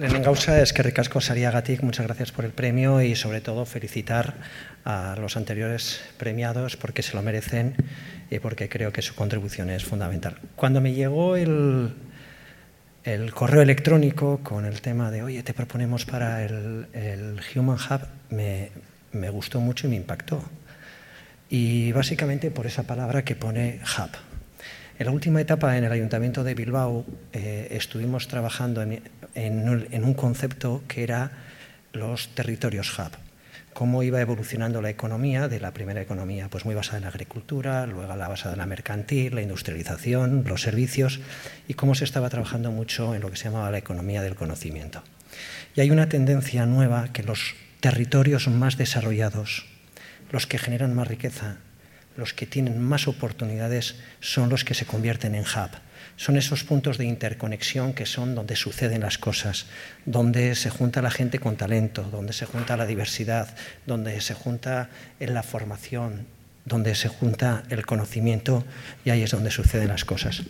Lehenengo gauza, eskerrik asko sariagatik, muchas gracias por el premio y sobre todo felicitar a los anteriores premiados porque se lo merecen y porque creo que su contribución es fundamental. Cuando me llegó el, el correo electrónico con el tema de, oye, te proponemos para el, el Human Hub, me, me gustó mucho y me impactó. Y básicamente por esa palabra que pone hub. En la última etapa en el Ayuntamiento de Bilbao eh, estuvimos trabajando en, un concepto que era los territorios hub. Cómo iba evolucionando la economía de la primera economía, pues muy basada en la agricultura, luego la basada en la mercantil, la industrialización, los servicios, y cómo se estaba trabajando mucho en lo que se llamaba la economía del conocimiento. Y hay una tendencia nueva que los territorios más desarrollados, los que generan más riqueza, los que tienen más oportunidades son los que se convierten en hub. Son esos puntos de interconexión que son donde suceden las cosas, donde se junta la gente con talento, donde se junta la diversidad, donde se junta en la formación, donde se junta el conocimiento y ahí es donde suceden las cosas.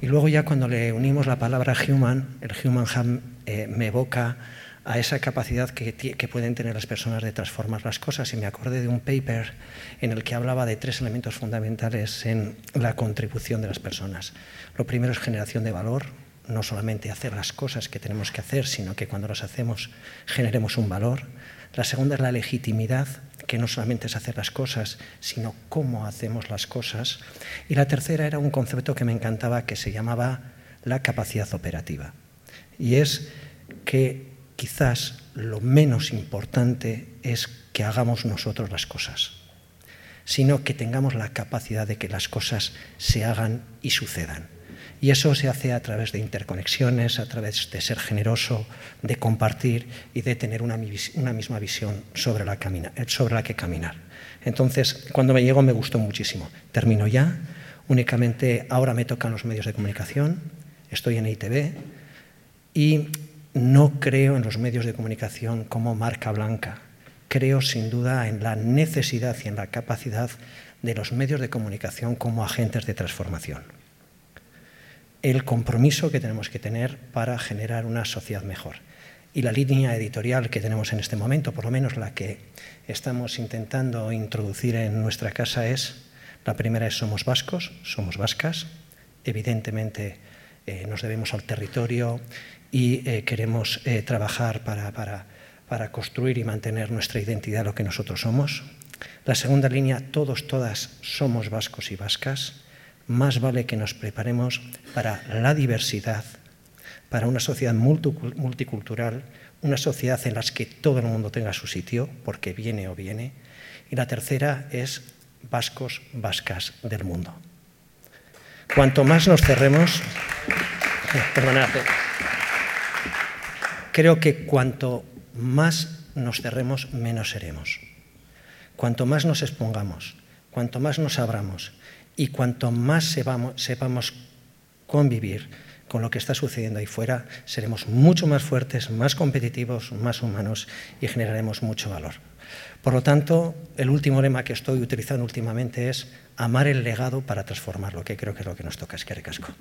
Y luego ya cuando le unimos la palabra human, el human hub eh, me evoca a esa capacidad que, pueden tener las personas de transformar las cosas. Y me acordé de un paper en el que hablaba de tres elementos fundamentales en la contribución de las personas. Lo primero es generación de valor, no solamente hacer las cosas que tenemos que hacer, sino que cuando las hacemos generemos un valor. La segunda es la legitimidad, que no solamente es hacer las cosas, sino cómo hacemos las cosas. Y la tercera era un concepto que me encantaba que se llamaba la capacidad operativa. Y es que quizás lo menos importante es que hagamos nosotros las cosas, sino que tengamos la capacidad de que las cosas se hagan y sucedan. Y eso se hace a través de interconexiones, a través de ser generoso, de compartir y de tener una, una misma visión sobre la, camina, sobre la que caminar. Entonces, cuando me llegó me gustó muchísimo. Termino ya. Únicamente ahora me tocan los medios de comunicación. Estoy en ITV y no creo en los medios de comunicación como marca blanca. Creo sin duda en la necesidad y en la capacidad de los medios de comunicación como agentes de transformación. El compromiso que tenemos que tener para generar una sociedad mejor. Y la línea editorial que tenemos en este momento, por lo menos la que estamos intentando introducir en nuestra casa es, la primera es somos vascos, somos vascas, evidentemente eh, nos debemos al territorio y eh, queremos eh, trabajar para, para, para construir y mantener nuestra identidad, lo que nosotros somos. La segunda línea, todos, todas somos vascos y vascas. Más vale que nos preparemos para la diversidad, para una sociedad multicultural, una sociedad en la que todo el mundo tenga su sitio, porque viene o viene. Y la tercera es vascos, vascas del mundo. Cuanto más nos cerremos, perdonad, creo que cuanto más nos cerremos, menos seremos. Cuanto más nos expongamos, cuanto más nos abramos y cuanto más sepamos, convivir con lo que está sucediendo ahí fuera, seremos mucho más fuertes, más competitivos, más humanos y generaremos mucho valor. Por lo tanto, el último lema que estoy utilizando últimamente es amar el legado para transformarlo, que creo que es lo que nos toca. Es que recasco.